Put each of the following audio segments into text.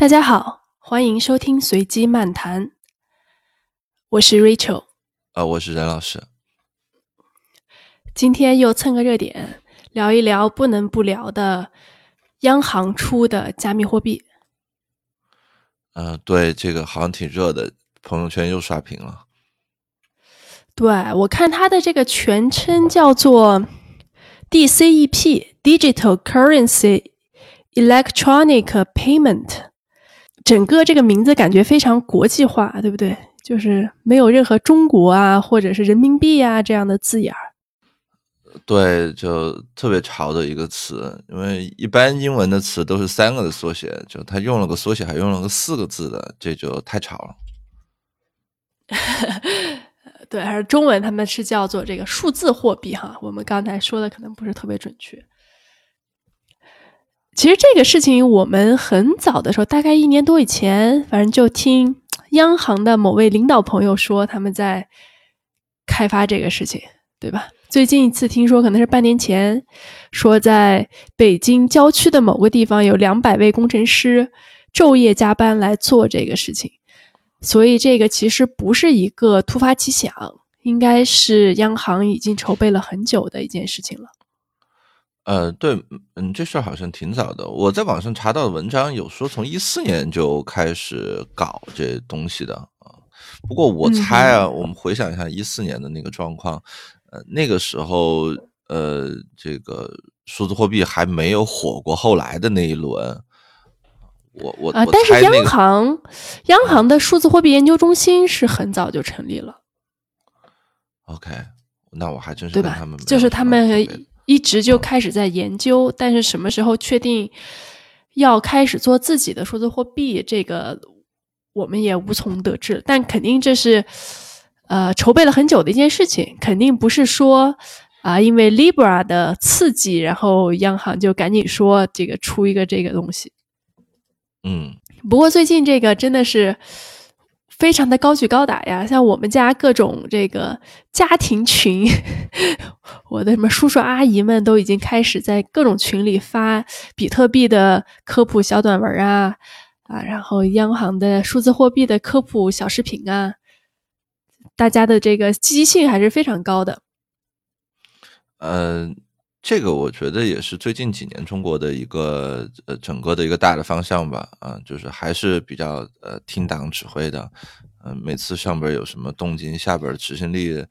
大家好，欢迎收听随机漫谈，我是 Rachel，啊，我是任老师。今天又蹭个热点，聊一聊不能不聊的央行出的加密货币。嗯，对，这个好像挺热的，朋友圈又刷屏了。对我看它的这个全称叫做 DCEP（Digital Currency Electronic Payment），整个这个名字感觉非常国际化，对不对？就是没有任何中国啊，或者是人民币啊这样的字眼儿。对，就特别潮的一个词，因为一般英文的词都是三个的缩写，就他用了个缩写，还用了个四个字的，这就太潮了。对，还是中文，他们是叫做这个数字货币哈。我们刚才说的可能不是特别准确。其实这个事情，我们很早的时候，大概一年多以前，反正就听央行的某位领导朋友说，他们在开发这个事情，对吧？最近一次听说，可能是半年前，说在北京郊区的某个地方，有两百位工程师昼夜加班来做这个事情。所以这个其实不是一个突发奇想，应该是央行已经筹备了很久的一件事情了。呃，对，嗯，这事儿好像挺早的。我在网上查到的文章有说，从一四年就开始搞这东西的啊。不过我猜啊，我们回想一下一四年的那个状况，呃，那个时候，呃，这个数字货币还没有火过后来的那一轮。我我啊，但是央行央行的数字货币研究中心是很早就成立了。OK，那我还真是对吧？就是他们一直就开始在研究，但是什么时候确定要开始做自己的数字货币，这个我们也无从得知。但肯定这是呃筹备了很久的一件事情，肯定不是说啊因为 Libra 的刺激，然后央行就赶紧说这个出一个这个东西。嗯，不过最近这个真的是非常的高举高打呀！像我们家各种这个家庭群，我的什么叔叔阿姨们都已经开始在各种群里发比特币的科普小短文啊啊，然后央行的数字货币的科普小视频啊，大家的这个积极性还是非常高的。嗯。这个我觉得也是最近几年中国的一个呃整个的一个大的方向吧，啊，就是还是比较呃听党指挥的，嗯，每次上边有什么动静，下边执行力，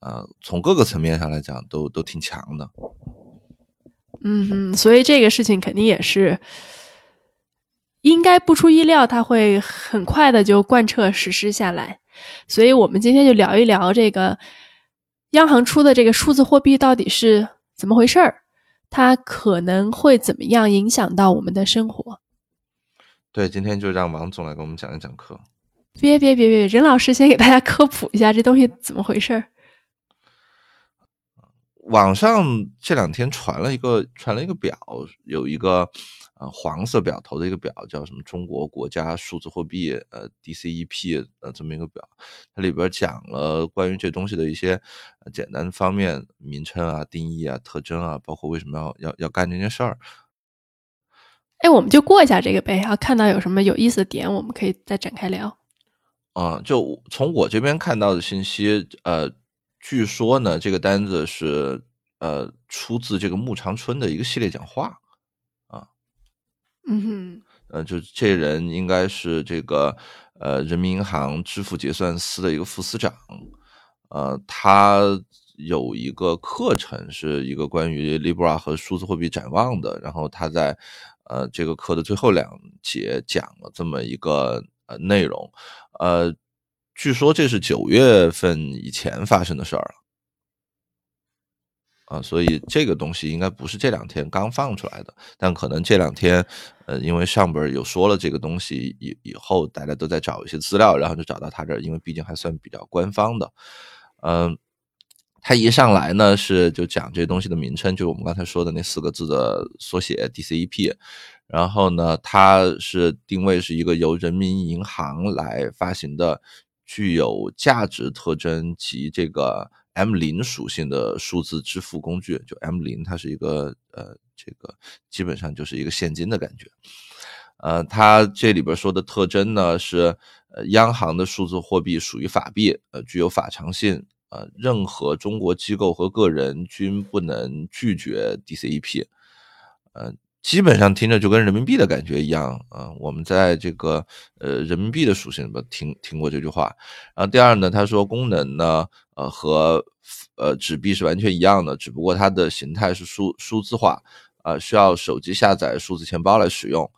呃，从各个层面上来讲都都挺强的。嗯哼，所以这个事情肯定也是应该不出意料，他会很快的就贯彻实施下来。所以我们今天就聊一聊这个央行出的这个数字货币到底是。怎么回事儿？它可能会怎么样影响到我们的生活？对，今天就让王总来给我们讲一讲课。别别别别，任老师先给大家科普一下这东西怎么回事儿。网上这两天传了一个传了一个表，有一个。啊，黄色表头的一个表叫什么？中国国家数字货币，呃，DCEP，呃，这么一个表，它里边讲了关于这东西的一些简单方面，名称啊、定义啊、特征啊，包括为什么要要要干这件事儿。哎，我们就过一下这个呗，啊，看到有什么有意思的点，我们可以再展开聊。啊，就从我这边看到的信息，呃，据说呢，这个单子是呃出自这个穆长春的一个系列讲话。嗯哼，呃，就这人应该是这个呃人民银行支付结算司的一个副司长，呃，他有一个课程是一个关于 Libra 和数字货币展望的，然后他在呃这个课的最后两节讲了这么一个呃内容，呃，据说这是九月份以前发生的事儿了。啊，所以这个东西应该不是这两天刚放出来的，但可能这两天，呃，因为上边有说了这个东西以以后，大家都在找一些资料，然后就找到他这儿，因为毕竟还算比较官方的。嗯，他一上来呢是就讲这东西的名称，就是我们刚才说的那四个字的缩写 DCEP，然后呢，它是定位是一个由人民银行来发行的，具有价值特征及这个。M 零属性的数字支付工具，就 M 零，它是一个呃，这个基本上就是一个现金的感觉，呃，它这里边说的特征呢是，呃，央行的数字货币属于法币，呃，具有法偿性，呃，任何中国机构和个人均不能拒绝 DCEP，呃，基本上听着就跟人民币的感觉一样啊。我们在这个呃人民币的属性里边听听过这句话。然后第二呢，他说功能呢，呃，和呃纸币是完全一样的，只不过它的形态是数数字化，啊，需要手机下载数字钱包来使用。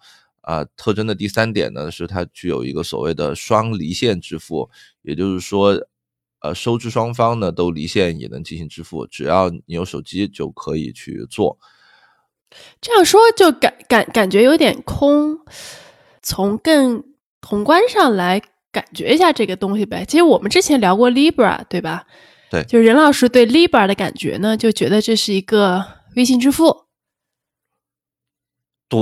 啊，特征的第三点呢，是它具有一个所谓的双离线支付，也就是说，呃，收支双方呢都离线也能进行支付，只要你有手机就可以去做。这样说就感感感觉有点空，从更宏观上来感觉一下这个东西呗。其实我们之前聊过 Libra，对吧？对，就任老师对 Libra 的感觉呢，就觉得这是一个微信支付。对，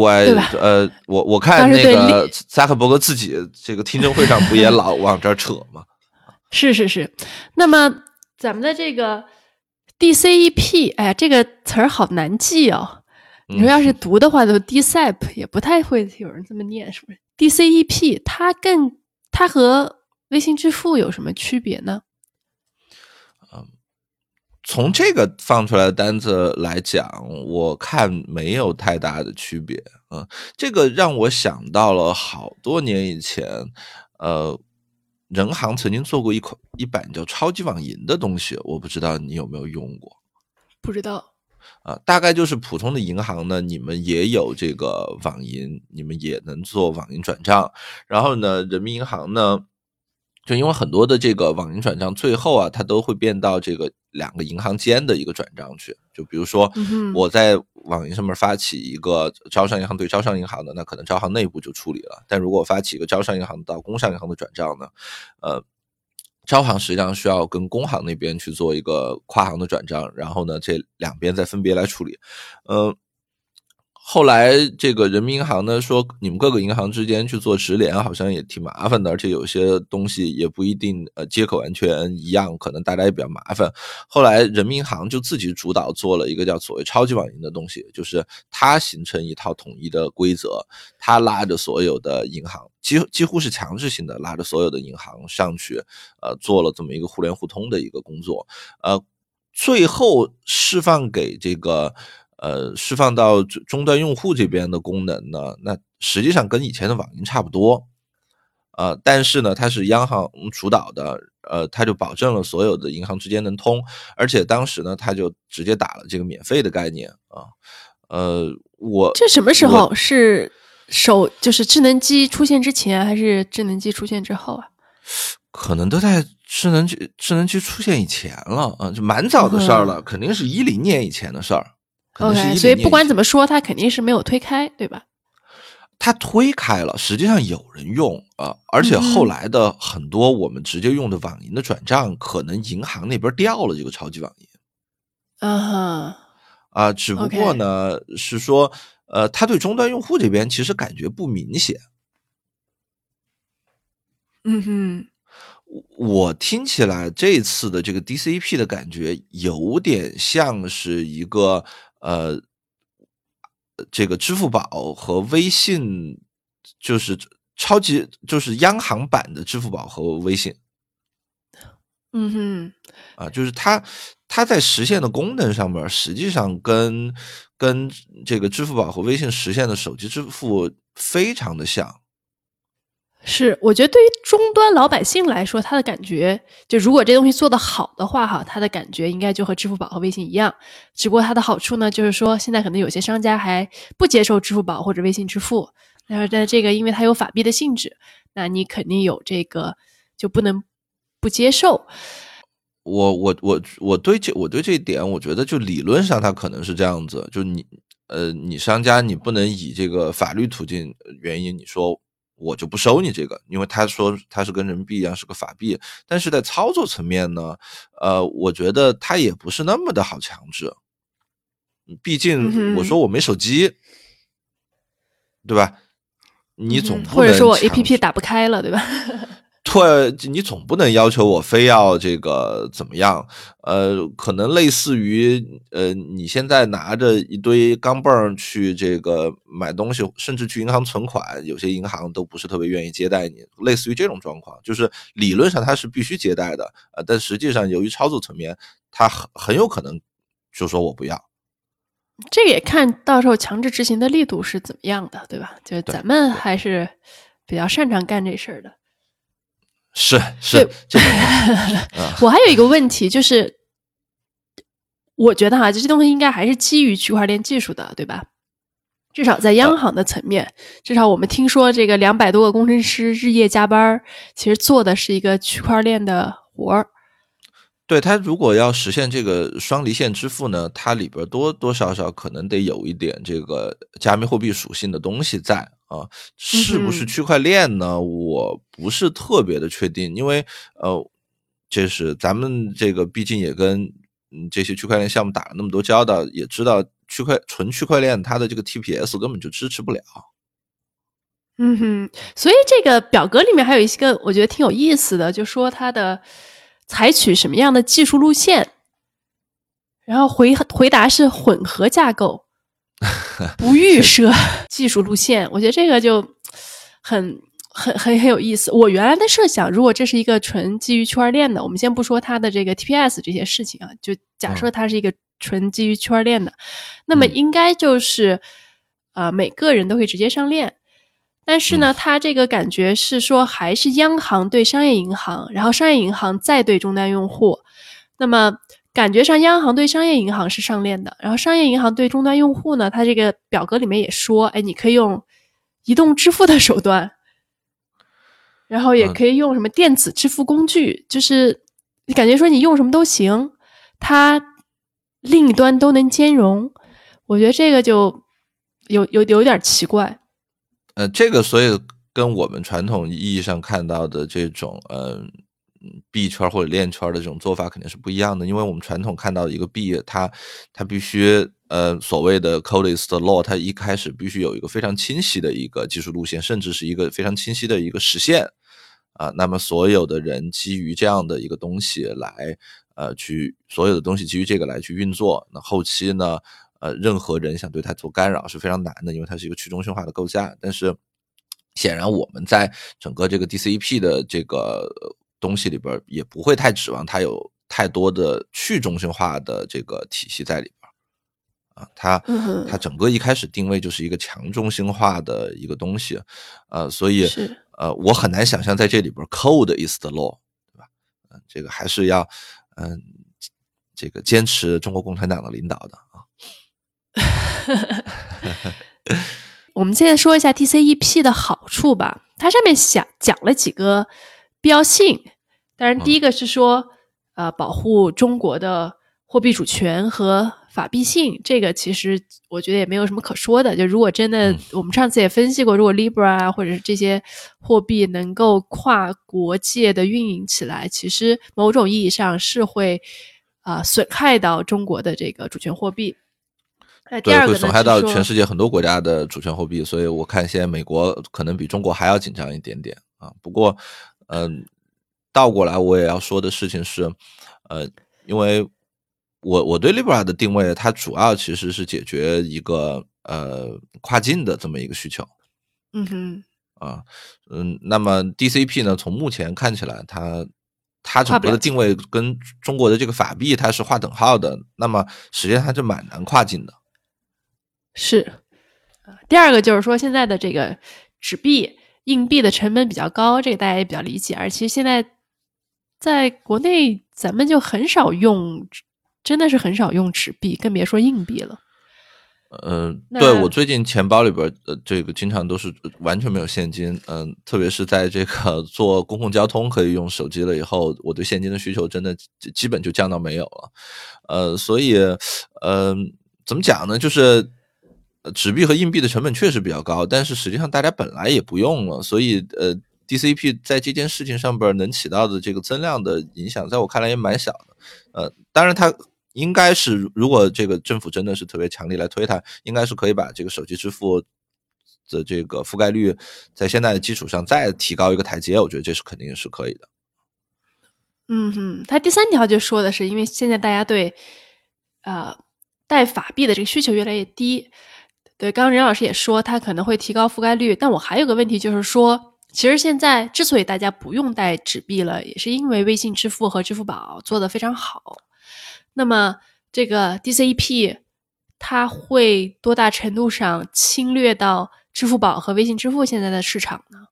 呃，我我看那个扎克伯格自己这个听证会上不也老 往这儿扯吗？是是是。那么咱们的这个 DCEP，哎呀，这个词儿好难记哦。你说要是读的话，都 DCEP 也不太会有人这么念，是不是？DCEP 它更它和微信支付有什么区别呢？嗯从这个放出来的单子来讲，我看没有太大的区别。嗯，这个让我想到了好多年以前，呃，人行曾经做过一款一版叫“超级网银”的东西，我不知道你有没有用过。不知道。啊，大概就是普通的银行呢，你们也有这个网银，你们也能做网银转账。然后呢，人民银行呢。就因为很多的这个网银转账，最后啊，它都会变到这个两个银行间的一个转账去。就比如说，我在网银上面发起一个招商银行对招商银行的，那可能招行内部就处理了。但如果我发起一个招商银行到工商银行的转账呢，呃，招行实际上需要跟工行那边去做一个跨行的转账，然后呢，这两边再分别来处理，嗯。后来，这个人民银行呢说，你们各个银行之间去做直联，好像也挺麻烦的，而且有些东西也不一定呃接口完全一样，可能大家也比较麻烦。后来，人民银行就自己主导做了一个叫所谓超级网银的东西，就是它形成一套统一的规则，它拉着所有的银行，几几乎是强制性的拉着所有的银行上去，呃，做了这么一个互联互通的一个工作，呃，最后释放给这个。呃，释放到终端用户这边的功能呢，那实际上跟以前的网银差不多，呃，但是呢，它是央行主导的，呃，它就保证了所有的银行之间能通，而且当时呢，它就直接打了这个免费的概念啊，呃，我这什么时候是手就是智能机出现之前还是智能机出现之后啊？可能都在智能机智能机出现以前了啊，就蛮早的事儿了，肯定是一零年以前的事儿。OK，所以不管怎么说，它肯定是没有推开，对吧？它推开了，实际上有人用啊，而且后来的很多我们直接用的网银的转账，可能银行那边掉了这个超级网银。啊哈，啊，只不过呢是说，呃，他对终端用户这边其实感觉不明显。嗯哼，我听起来这次的这个 DCP 的感觉有点像是一个。呃，这个支付宝和微信就是超级，就是央行版的支付宝和微信。嗯哼，啊，就是它它在实现的功能上面，实际上跟跟这个支付宝和微信实现的手机支付非常的像。是，我觉得对于终端老百姓来说，他的感觉就如果这东西做得好的话，哈，他的感觉应该就和支付宝和微信一样。只不过它的好处呢，就是说现在可能有些商家还不接受支付宝或者微信支付，但是在这个因为它有法币的性质，那你肯定有这个就不能不接受。我我我我对这我对这一点，我觉得就理论上它可能是这样子，就你呃你商家你不能以这个法律途径原因你说。我就不收你这个，因为他说他是跟人民币一样是个法币，但是在操作层面呢，呃，我觉得他也不是那么的好强制，毕竟我说我没手机，对吧？你总或者说我 A P P 打不开了，对吧？错，你总不能要求我非要这个怎么样？呃，可能类似于呃，你现在拿着一堆钢镚去这个买东西，甚至去银行存款，有些银行都不是特别愿意接待你，类似于这种状况，就是理论上它是必须接待的，呃，但实际上由于操作层面，它很很有可能就说我不要。这个也看到时候强制执行的力度是怎么样的，对吧？就是咱们还是比较擅长干这事儿的。是是，我还有一个问题，就是我觉得哈，这些东西应该还是基于区块链技术的，对吧？至少在央行的层面，至少我们听说这个两百多个工程师日夜加班，其实做的是一个区块链的活儿。对它，如果要实现这个双离线支付呢，它里边多多少少可能得有一点这个加密货币属性的东西在啊，是不是区块链呢？我不是特别的确定，因为呃，这是咱们这个毕竟也跟这些区块链项目打了那么多交道，也知道区块纯区块链它的这个 TPS 根本就支持不了。嗯哼，所以这个表格里面还有一些个我觉得挺有意思的，就说它的。采取什么样的技术路线？然后回回答是混合架构，不预设技术路线。我觉得这个就很很很很有意思。我原来的设想，如果这是一个纯基于区块链的，我们先不说它的这个 TPS 这些事情啊，就假设它是一个纯基于区块链的，那么应该就是啊，每个人都会直接上链。但是呢，它这个感觉是说，还是央行对商业银行，然后商业银行再对终端用户。那么感觉上，央行对商业银行是上链的，然后商业银行对终端用户呢，它这个表格里面也说，哎，你可以用移动支付的手段，然后也可以用什么电子支付工具，就是你感觉说你用什么都行，它另一端都能兼容。我觉得这个就有有有点奇怪。呃，这个所以跟我们传统意义上看到的这种呃币圈或者链圈的这种做法肯定是不一样的，因为我们传统看到一个币，它它必须呃所谓的 codest law，它一开始必须有一个非常清晰的一个技术路线，甚至是一个非常清晰的一个实现啊。那么所有的人基于这样的一个东西来呃去所有的东西基于这个来去运作，那后期呢？呃，任何人想对它做干扰是非常难的，因为它是一个去中心化的构架。但是，显然我们在整个这个 DCP 的这个东西里边，也不会太指望它有太多的去中心化的这个体系在里边。啊，它它整个一开始定位就是一个强中心化的一个东西。呃，所以呃，我很难想象在这里边 code is the law，对吧？嗯，这个还是要嗯，这个坚持中国共产党的领导的啊。我们现在说一下 TCEP 的好处吧。它上面讲讲了几个必要性，当然第一个是说，呃，保护中国的货币主权和法币性。这个其实我觉得也没有什么可说的。就如果真的，我们上次也分析过，如果 Libra 啊或者是这些货币能够跨国界的运营起来，其实某种意义上是会啊损害到中国的这个主权货币。对，会损害到全世界很多国家的主权货币，所以我看现在美国可能比中国还要紧张一点点啊。不过，嗯，倒过来我也要说的事情是，呃，因为我我对 Libra 的定位，它主要其实是解决一个呃跨境的这么一个需求。嗯哼。啊，嗯，那么 DCP 呢，从目前看起来，它它整个的定位跟中国的这个法币它是划等号的，那么实际上它就蛮难跨境的。是，第二个就是说，现在的这个纸币、硬币的成本比较高，这个大家也比较理解。而其实现在在国内，咱们就很少用，真的是很少用纸币，更别说硬币了。嗯，对我最近钱包里边呃，这个经常都是完全没有现金。嗯，特别是在这个 坐公共交通可以用手机了以后，我对现金的需求真的基本就降到没有了。呃，所以，嗯，怎么讲呢？就是。纸币和硬币的成本确实比较高，但是实际上大家本来也不用了，所以呃，DCP 在这件事情上边能起到的这个增量的影响，在我看来也蛮小的。呃，当然它应该是，如果这个政府真的是特别强力来推它，应该是可以把这个手机支付的这个覆盖率在现在的基础上再提高一个台阶，我觉得这是肯定是可以的。嗯哼，他第三条就说的是，因为现在大家对呃带法币的这个需求越来越低，对，刚刚任老师也说他可能会提高覆盖率，但我还有个问题就是说，其实现在之所以大家不用带纸币了，也是因为微信支付和支付宝做的非常好。那么这个 DCEP 它会多大程度上侵略到支付宝和微信支付现在的市场呢？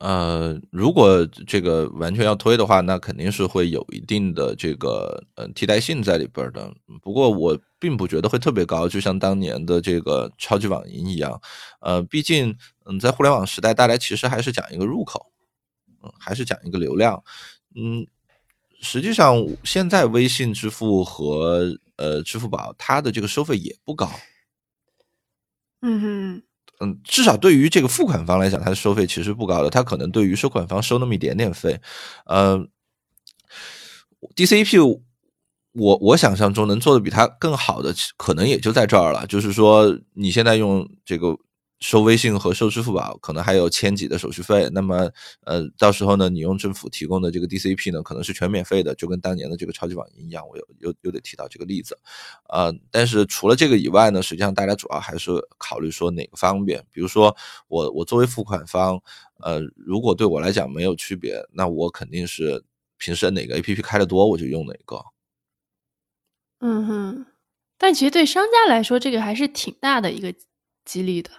呃，如果这个完全要推的话，那肯定是会有一定的这个呃替代性在里边的。不过我并不觉得会特别高，就像当年的这个超级网银一样。呃，毕竟嗯，在互联网时代，大家其实还是讲一个入口，嗯，还是讲一个流量。嗯，实际上现在微信支付和呃支付宝它的这个收费也不高。嗯哼。嗯，至少对于这个付款方来讲，它的收费其实不高的。它可能对于收款方收那么一点点费。嗯，DCP，我我想象中能做的比它更好的，可能也就在这儿了。就是说，你现在用这个。收微信和收支付宝可能还有千几的手续费，那么呃，到时候呢，你用政府提供的这个 DCP 呢，可能是全免费的，就跟当年的这个超级网银一样。我又又又得提到这个例子，呃，但是除了这个以外呢，实际上大家主要还是考虑说哪个方便。比如说我我作为付款方，呃，如果对我来讲没有区别，那我肯定是平时哪个 APP 开的多，我就用哪个。嗯哼，但其实对商家来说，这个还是挺大的一个激励的。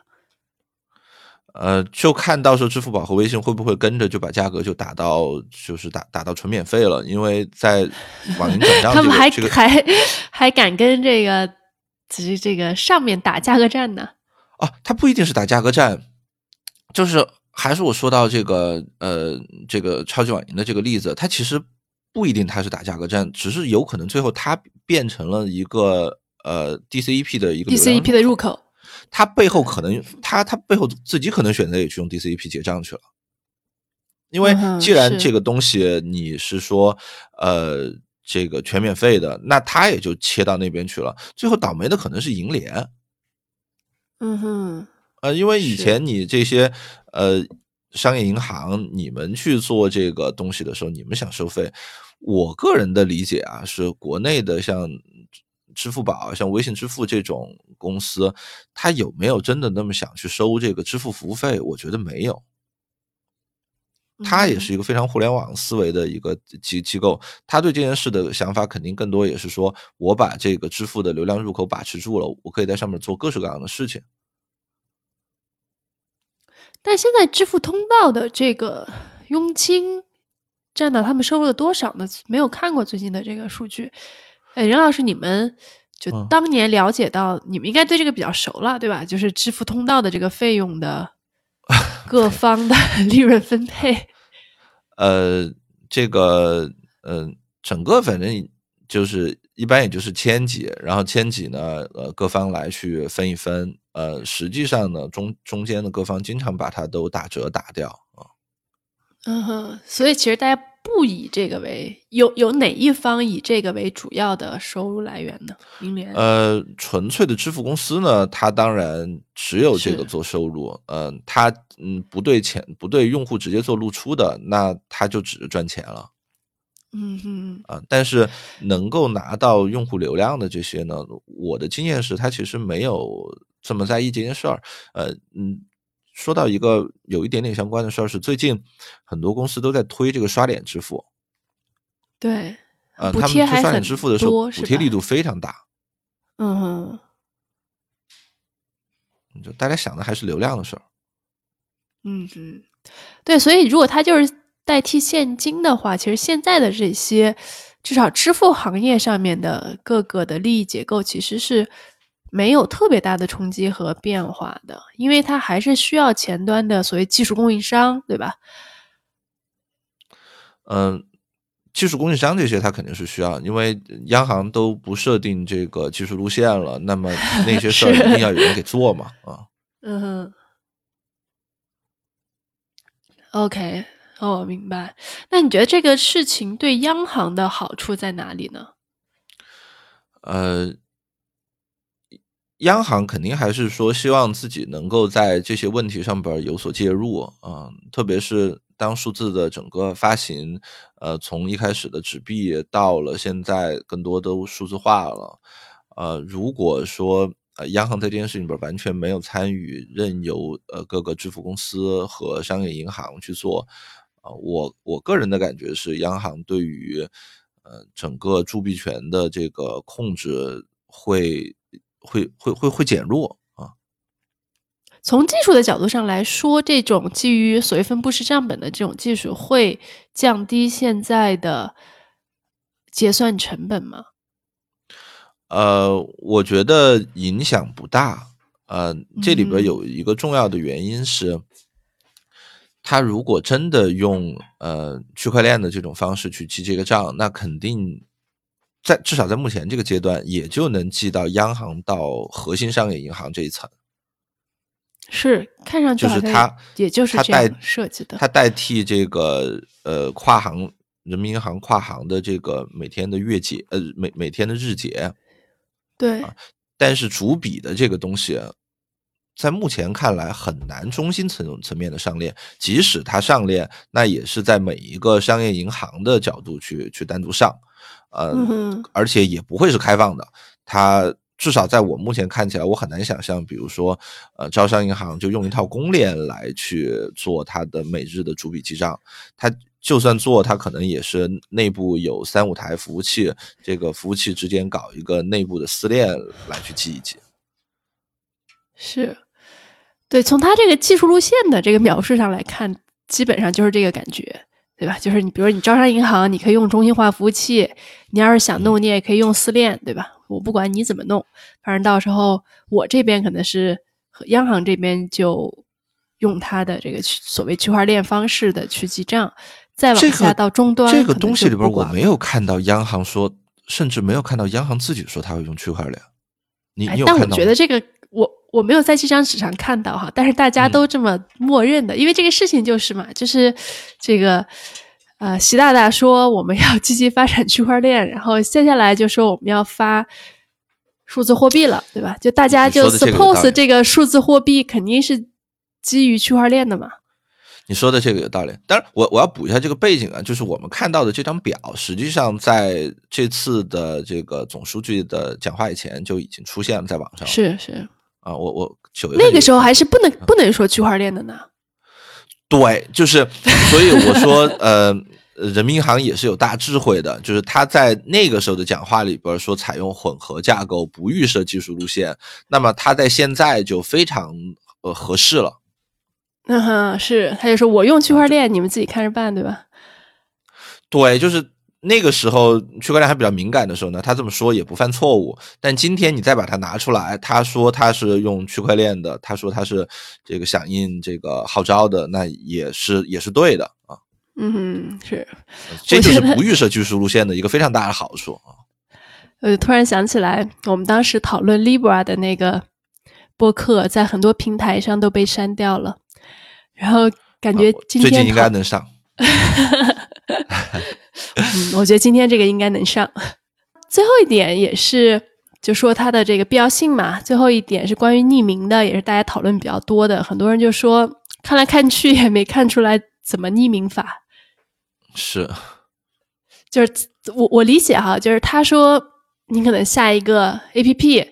呃，就看到时候支付宝和微信会不会跟着就把价格就打到，就是打打到纯免费了。因为在网银转账，他们还还还敢跟这个这这个上面打价格战呢？啊，他不一定是打价格战，就是还是我说到这个呃这个超级网银的这个例子，它其实不一定它是打价格战，只是有可能最后它变成了一个呃 DCEP 的一个 DCEP 的入口。他背后可能，他他背后自己可能选择也去用 DCEP 结账去了，因为既然这个东西你是说，呃，这个全免费的，那他也就切到那边去了。最后倒霉的可能是银联，嗯哼，呃，因为以前你这些呃商业银行，你们去做这个东西的时候，你们想收费，我个人的理解啊，是国内的像。支付宝像微信支付这种公司，它有没有真的那么想去收这个支付服务费？我觉得没有。它也是一个非常互联网思维的一个机机构，他对这件事的想法肯定更多也是说，我把这个支付的流量入口把持住了，我可以在上面做各式各样的事情。但现在支付通道的这个佣金占到他们收入的多少呢？没有看过最近的这个数据。哎，任老师，你们就当年了解到，你们应该对这个比较熟了，对吧？就是支付通道的这个费用的 各方的利润分配。呃，这个，嗯，整个反正就是一般也就是千几，然后千几呢，呃，各方来去分一分。呃，实际上呢，中中间的各方经常把它都打折打掉啊。嗯哼，所以其实大家。不以这个为有有哪一方以这个为主要的收入来源呢？银联呃，纯粹的支付公司呢，它当然只有这个做收入。嗯，它嗯不对钱不对用户直接做露出的，那它就只是赚钱了。嗯哼啊，但是能够拿到用户流量的这些呢，我的经验是，他其实没有这么在意这件事儿。呃嗯。说到一个有一点点相关的事儿，是最近很多公司都在推这个刷脸支付。对，呃，他们推刷脸支付的时候，补贴力度非常大。嗯哼，就大家想的还是流量的事儿。嗯嗯，对，所以如果它就是代替现金的话，其实现在的这些至少支付行业上面的各个的利益结构，其实是。没有特别大的冲击和变化的，因为它还是需要前端的所谓技术供应商，对吧？嗯，技术供应商这些它肯定是需要，因为央行都不设定这个技术路线了，那么那些事儿一定要有人给做嘛，啊。嗯哼。OK，哦，明白。那你觉得这个事情对央行的好处在哪里呢？呃。央行肯定还是说希望自己能够在这些问题上边有所介入啊，特别是当数字的整个发行，呃，从一开始的纸币到了现在更多都数字化了，呃，如果说呃央行在这件事情里边完全没有参与，任由呃各个支付公司和商业银行去做，啊，我我个人的感觉是，央行对于呃整个铸币权的这个控制会。会会会会减弱啊！从技术的角度上来说，这种基于所谓分布式账本的这种技术会降低现在的结算成本吗？呃，我觉得影响不大。呃，这里边有一个重要的原因是，他如果真的用呃区块链的这种方式去记这个账，那肯定。在至少在目前这个阶段，也就能记到央行到核心商业银行这一层。是，看上去就是它，也就是它代设计的。它代替这个呃跨行人民银行跨行的这个每天的月结呃每每天的日结。对。但是主笔的这个东西，在目前看来很难中心层层面的上链，即使它上链，那也是在每一个商业银行的角度去去单独上。呃，而且也不会是开放的。它至少在我目前看起来，我很难想象，比如说，呃，招商银行就用一套公链来去做它的每日的主笔记账。它就算做，它可能也是内部有三五台服务器，这个服务器之间搞一个内部的私链来去记一记。是，对，从他这个技术路线的这个描述上来看，基本上就是这个感觉。对吧？就是你，比如你招商银行，你可以用中心化服务器；你要是想弄，你也可以用私链，对吧？我不管你怎么弄，反正到时候我这边可能是央行这边就用它的这个所谓区块链方式的去记账，再往下到终端。这个东西里边我没有看到央行说，甚至没有看到央行自己说他会用区块链。你你有看到？但我觉得这个我。我没有在这张纸上看到哈，但是大家都这么默认的，因为这个事情就是嘛，就是这个呃，习大大说我们要积极发展区块链，然后接下来就说我们要发数字货币了，对吧？就大家就 suppose 这个数字货币肯定是基于区块链的嘛。你说的这个有道理，当然我我要补一下这个背景啊，就是我们看到的这张表，实际上在这次的这个总书记的讲话以前就已经出现了在网上，是是。啊，我我九月那个时候还是不能不能说区块链的呢。对，就是所以我说，呃，人民银行也是有大智慧的，就是他在那个时候的讲话里边说采用混合架构，不预设技术路线，那么他在现在就非常呃合适了。嗯哼，是，他就说我用区块链，你们自己看着办，对吧？对，就是。那个时候区块链还比较敏感的时候呢，他这么说也不犯错误。但今天你再把它拿出来，他说他是用区块链的，他说他是这个响应这个号召的，那也是也是对的啊。嗯，是，这就是不预设技术路线的一个非常大的好处啊。呃，突然想起来，我们当时讨论 Libra 的那个播客，在很多平台上都被删掉了，然后感觉今天最近应该能上。嗯，我觉得今天这个应该能上。最后一点也是，就说它的这个必要性嘛。最后一点是关于匿名的，也是大家讨论比较多的。很多人就说，看来看去也没看出来怎么匿名法。是，就是我我理解哈，就是他说你可能下一个 A P P，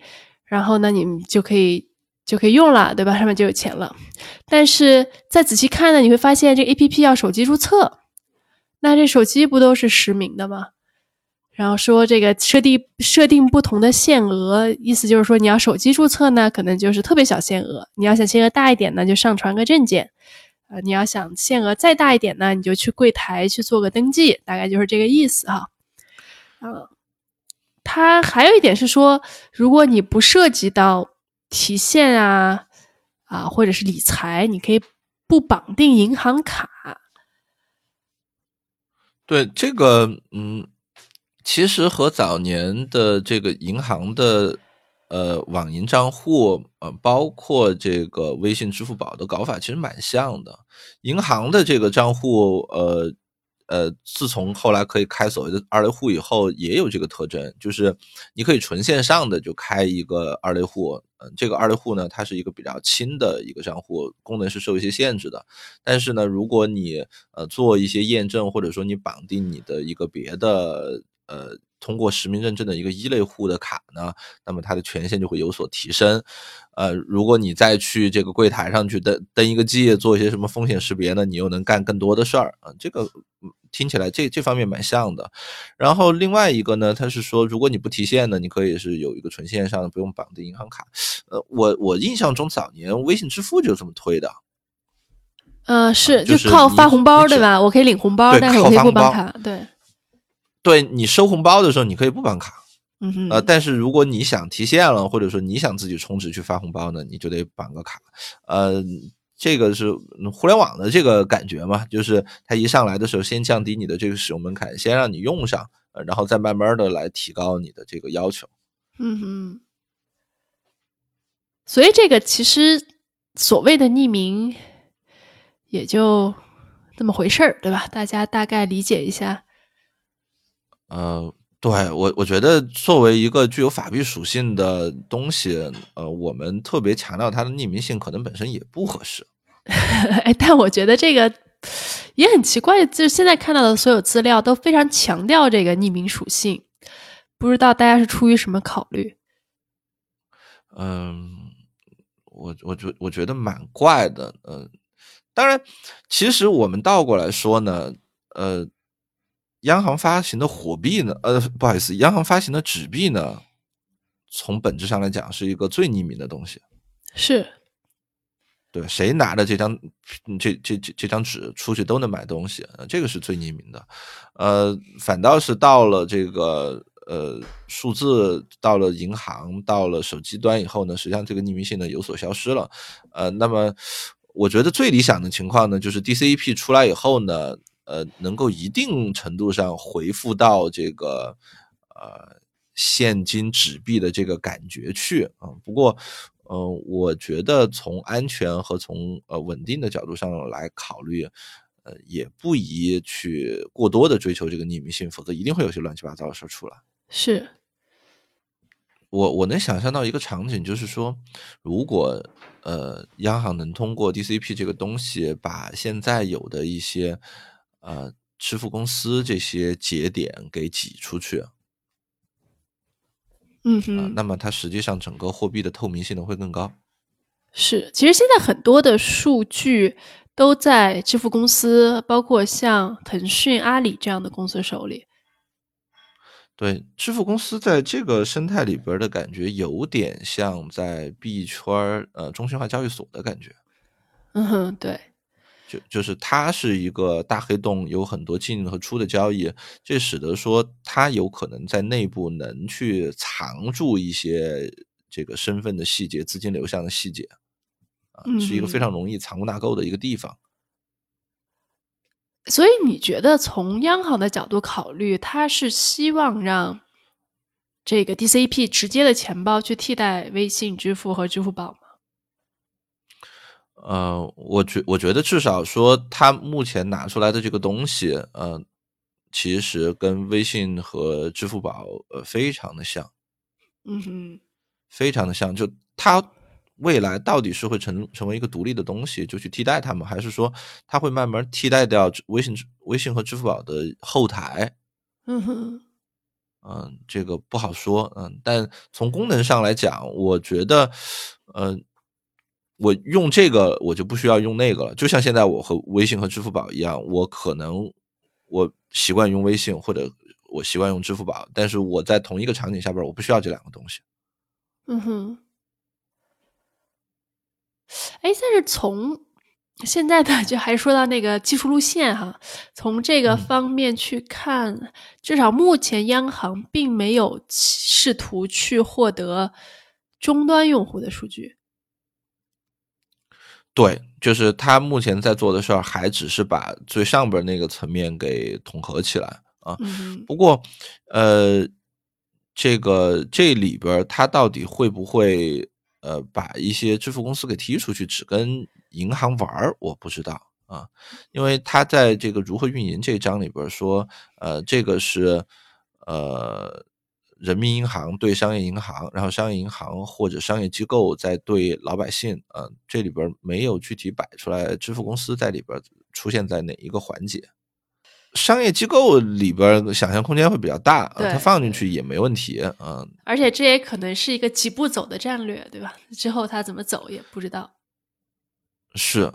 然后呢，你们就可以就可以用了，对吧？上面就有钱了。但是再仔细看呢，你会发现这个 A P P 要手机注册。那这手机不都是实名的吗？然后说这个设定设定不同的限额，意思就是说你要手机注册呢，可能就是特别小限额；你要想限额大一点呢，就上传个证件。呃，你要想限额再大一点呢，你就去柜台去做个登记，大概就是这个意思哈。嗯，它还有一点是说，如果你不涉及到提现啊啊或者是理财，你可以不绑定银行卡。对这个，嗯，其实和早年的这个银行的呃网银账户，呃，包括这个微信、支付宝的搞法其实蛮像的。银行的这个账户，呃呃，自从后来可以开所谓的二类户以后，也有这个特征，就是你可以纯线上的就开一个二类户，这个二类户呢，它是一个比较轻的一个账户，功能是受一些限制的。但是呢，如果你呃做一些验证，或者说你绑定你的一个别的呃通过实名认证的一个一类户的卡呢，那么它的权限就会有所提升。呃，如果你再去这个柜台上去登登一个记，做一些什么风险识别呢，你又能干更多的事儿啊。这个听起来这这方面蛮像的。然后另外一个呢，它是说，如果你不提现呢，你可以是有一个纯线上的，不用绑定银行卡。呃，我我印象中早年微信支付就这么推的。呃，是就是靠发红包对吧？我可以领红包，但是我可以不绑卡。对，对你收红包的时候，你可以不绑卡。嗯哼，呃，但是如果你想提现了，或者说你想自己充值去发红包呢，你就得绑个卡。呃，这个是嗯互联网的这个感觉嘛，就是它一上来的时候，先降低你的这个使用门槛，先让你用上，呃然后再慢慢的来提高你的这个要求。嗯哼。所以这个其实所谓的匿名，也就这么回事儿，对吧？大家大概理解一下。呃，对我我觉得作为一个具有法律属性的东西，呃，我们特别强调它的匿名性，可能本身也不合适。哎，但我觉得这个也很奇怪，就是现在看到的所有资料都非常强调这个匿名属性，不知道大家是出于什么考虑？嗯，我我觉我觉得蛮怪的，嗯、当然，其实我们倒过来说呢，呃，央行发行的货币呢，呃，不好意思，央行发行的纸币呢，从本质上来讲是一个最匿名的东西。是，对，谁拿着这张嗯这这这这张纸出去都能买东西，呃这个是最匿名的。呃，反倒是到了这个呃数字，到了银行，到了手机端以后呢，实际上这个匿名性呢有所消失了。呃，那么我觉得最理想的情况呢，就是 DCEP 出来以后呢，呃，能够一定程度上回复到这个呃现金纸币的这个感觉去啊、不过。呃，我觉得从安全和从呃稳定的角度上来考虑，呃，也不宜去过多的追求这个匿名性，否则一定会有些乱七八糟的事出来。是，我我能想象到一个场景，就是说，如果呃央行能通过 DCP 这个东西，把现在有的一些呃支付公司这些节点给挤出去，嗯啊、哼，那么它实际上整个货币的透明性呢会更高。是。其实现在很多的数据都在支付公司，包括像腾讯、阿里这样的公司手里。对，支付公司在这个生态里边的感觉，有点像在币圈儿呃中心化交易所的感觉，嗯哼，对，就就是它是一个大黑洞，有很多进和出的交易，这使得说它有可能在内部能去藏住一些这个身份的细节、资金流向的细节，啊，是一个非嗯常容易藏污纳垢的一个地方。所以你觉得从央行的角度考虑，它是希望让这个 DCP 直接的钱包去替代微信支付和支付宝吗？呃，我觉我觉得至少说，他目前拿出来的这个东西，呃，其实跟微信和支付宝呃非常的像，嗯哼，非常的像。就它未来到底是会成成为一个独立的东西，就去替代它们，还是说它会慢慢替代掉微信、微信和支付宝的后台？嗯哼，嗯，这个不好说，嗯，但从功能上来讲，我觉得，呃，我用这个我就不需要用那个了。就像现在我和微信和支付宝一样，我可能我习惯用微信或者我习惯用支付宝，但是我在同一个场景下边，我不需要这两个东西。嗯哼。哎，但是从现在的就还说到那个技术路线哈，从这个嗯方面去看，至少目前央行并没有试图去获得终端用户的数据。对，就是他目前在做的事儿，还只是把最上边儿那个层面给统合起来啊。嗯，不过，呃，这个这里边儿它到底会不会呃把一些支付公司给踢出去，只跟银行玩儿，我不知道啊，因为他在这个如何运营这一章里边儿说，呃，这个是呃人民银行对商业银行，然后商业银行或者商业机构在对老百姓，呃，这里边没有具体摆出来支付公司在里边出现在哪一个环节。商业机构里边想象空间会比较大，它放进去也没问题，嗯。而且这也可能是一个几步走的战略，对吧？之后它怎么走也不知道。是。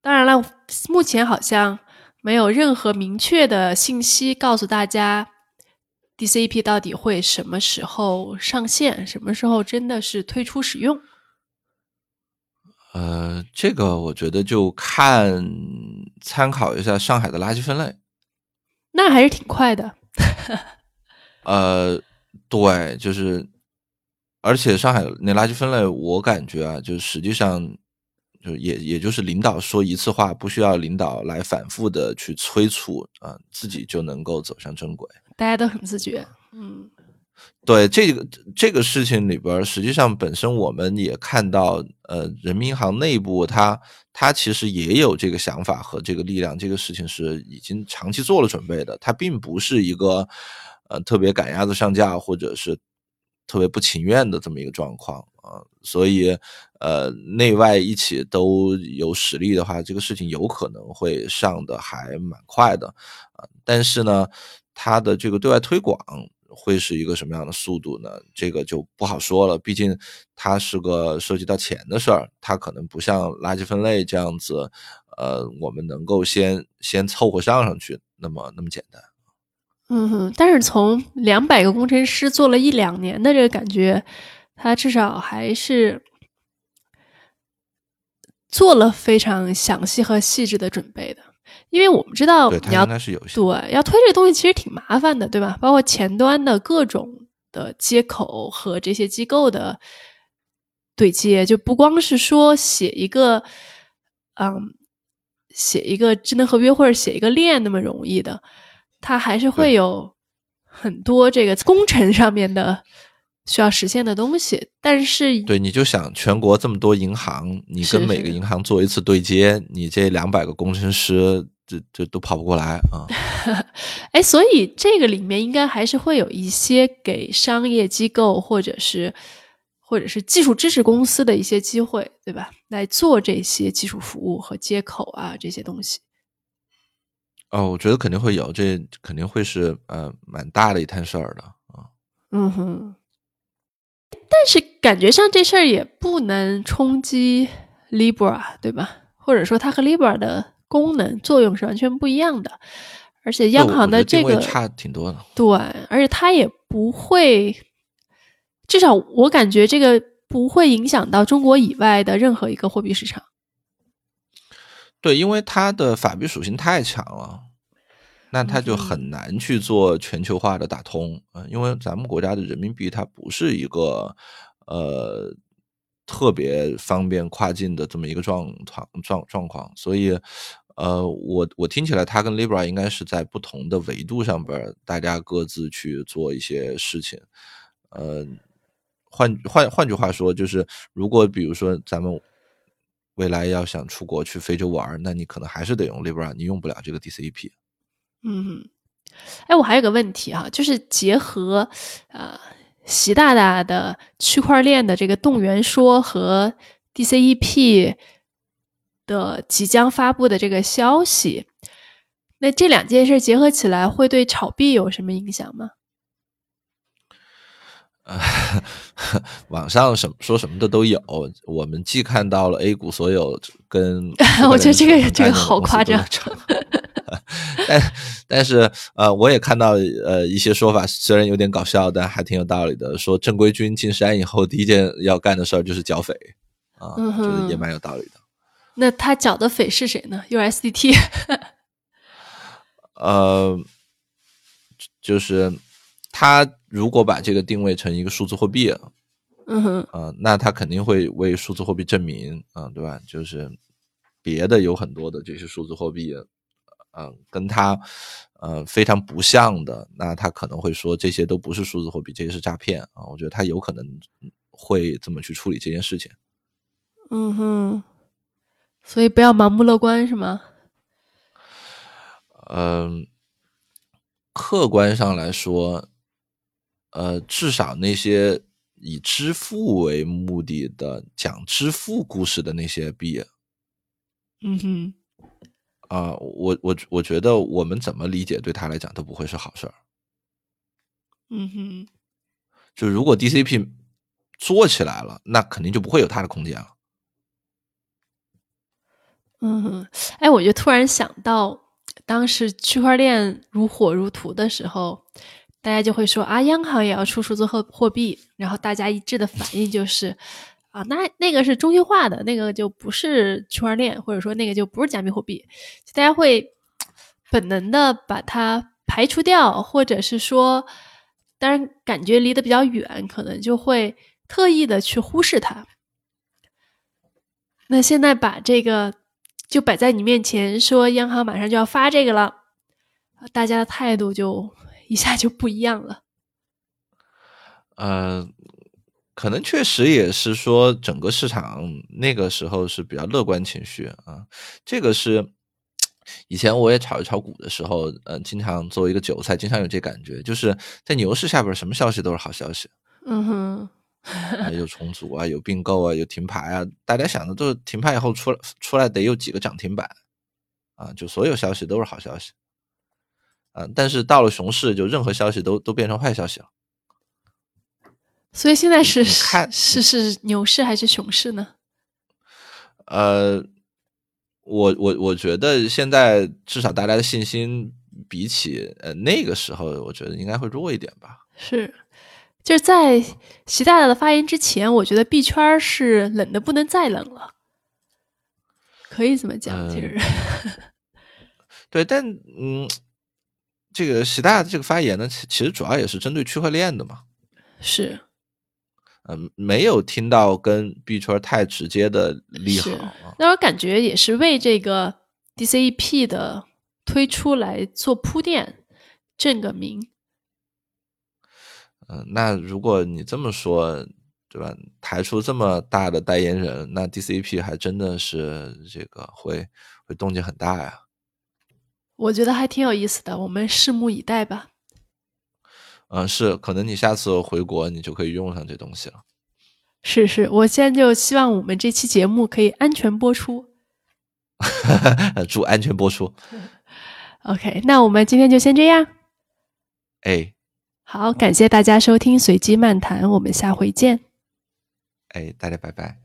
当然了，目前好像没有任何明确的信息告诉大家，DCP 到底会什么时候上线，什么时候真的是推出使用。呃，这个我觉得就看参考一下上海的垃圾分类，那还是挺快的。呃，对，就是，而且上海那垃圾分类，我感觉啊，就实际上就也也就是领导说一次话，不需要领导来反复的去催促啊，自己就能够走向正轨。大家都很自觉，嗯。对这个这个事情里边，实际上本身我们也看到，呃，人民银行内部它它其实也有这个想法和这个力量，这个事情是已经长期做了准备的，它并不是一个呃特别赶鸭子上架或者是特别不情愿的这么一个状况啊，所以呃内外一起都有实力的话，这个事情有可能会上的还蛮快的啊，但是呢，它的这个对外推广。会是一个什么样的速度呢？这个就不好说了。毕竟它是个涉及到钱的事儿，它可能不像垃圾分类这样子，呃，我们能够先先凑合上上去那么那么简单。嗯哼，但是从两百个工程师做了一两年的这个感觉，他至少还是做了非常详细和细致的准备的。因为我们知道，你要对要推这个东西其实挺麻烦的，对吧？包括前端的各种的接口和这些机构的对接，就不光是说写一个，嗯，写一个智能合约或者写一个链那么容易的，它还是会有很多这个工程上面的需要实现的东西。但是，对，你就想全国这么多银行，你跟每个银行做一次对接，你这两百个工程师。这这都跑不过来啊！哎，所以这个里面应该还是会有一些给商业机构或者是或者是技术支持公司的一些机会，对吧？来做这些技术服务和接口啊这些东西。哦，我觉得肯定会有，这肯定会是呃蛮大的一摊事儿的啊。嗯哼，但是感觉上这事儿也不能冲击 Libra，对吧？或者说它和 Libra 的。功能作用是完全不一样的，而且央行的这个差挺多的。对，而且它也不会，至少我感觉这个不会影响到中国以外的任何一个货币市场。对，因为它的法币属性太强了，那它就很难去做全球化的打通呃。因为咱们国家的人民币它不是一个呃。特别方便跨境的这么一个状状状状况，所以，呃，我我听起来，它跟 Libra 应该是在不同的维度上边，大家各自去做一些事情。呃，换换换句话说，就是如果比如说咱们未来要想出国去非洲玩，那你可能还是得用 Libra，你用不了这个 DCP。嗯，哎，我还有个问题哈，就是结合啊。习大大的区块链的这个动员说和 DCEP 的即将发布的这个消息，那这两件事结合起来会对炒币有什么影响吗？网上什么说什么的都有，我们既看到了 A 股所有跟，我觉得这个这个好夸张。但但是呃，我也看到呃一些说法，虽然有点搞笑，但还挺有道理的。说正规军进山以后，第一件要干的事儿就是剿匪啊，就是也蛮有道理的。那他剿的匪是谁呢？USDT。呃，就是他如果把这个定位成一个数字货币，嗯哼，啊，那他肯定会为数字货币证明啊，对吧？就是别的有很多的这些数字货币。嗯，跟他，呃，非常不像的，那他可能会说这些都不是数字货币，这些是诈骗啊。我觉得他有可能会这么去处理这件事情。嗯哼，所以不要盲目乐观，是吗？嗯，客观上来说，呃，至少那些以支付为目的的讲支付故事的那些币，嗯哼，啊、我我我觉得我们怎么理解对他来讲都不会是好事儿。嗯哼，就如果 DCP 做起来了，那肯定就不会有他的空间了。嗯哼，哎，我就突然想到，当时区块链如火如荼的时候，大家就会说啊，央行也要出数字货货币，然后大家一致的反应就是，啊，那那个是中心化的，那个就不是区块链，或者说那个就不是加密货币，大家会本能的把它排除掉，或者是说，当然感觉离得比较远，可能就会特意的去忽视它。那现在把这个就摆在你面前，说央行马上就要发这个了，大家的态度就一下就不一样了。呃，可能确实也是说整个市场那个时候是比较乐观情绪啊，这个是以前我也炒一炒股的时候，呃，经常作为一个韭菜，经常有这感觉，就是在牛市下边，什么消息都是好消息，嗯哼，啊有重组啊，有并购啊，有停牌啊，大家想的都是停牌以后出来出来得有几个涨停板啊，就所有消息都是好消息。啊，但是到了熊市，就任何消息都都变成坏消息了。所以现在是看是是牛市还是熊市呢？呃，我我我觉得现在至少大家的信心比起呃那个时候，我觉得应该会弱一点吧。是，就是在习大大的发言之前，我觉得币圈是冷的不能再冷了，可以这么讲，其实。对，但嗯，这个习大的这个发言呢，其其实主要也是针对区块链的嘛。是嗯、没有听到跟币圈太直接的利好。那我感觉也是为这个 DCEP 的推出来做铺垫，正个名。嗯、那如果你这么说，对吧？抬出这么大的代言人，那 DCEP 还真的是这个会会动静很大呀。我觉得还挺有意思的，我们拭目以待吧。嗯，是，可能你下次回国，你就可以用上这东西了。是是，我现在就希望我们这期节目可以安全播出。祝安全播出。OK，那我们今天就先这样。哎好，感谢大家收听随机漫谈，我们下回见。哎，大家拜拜。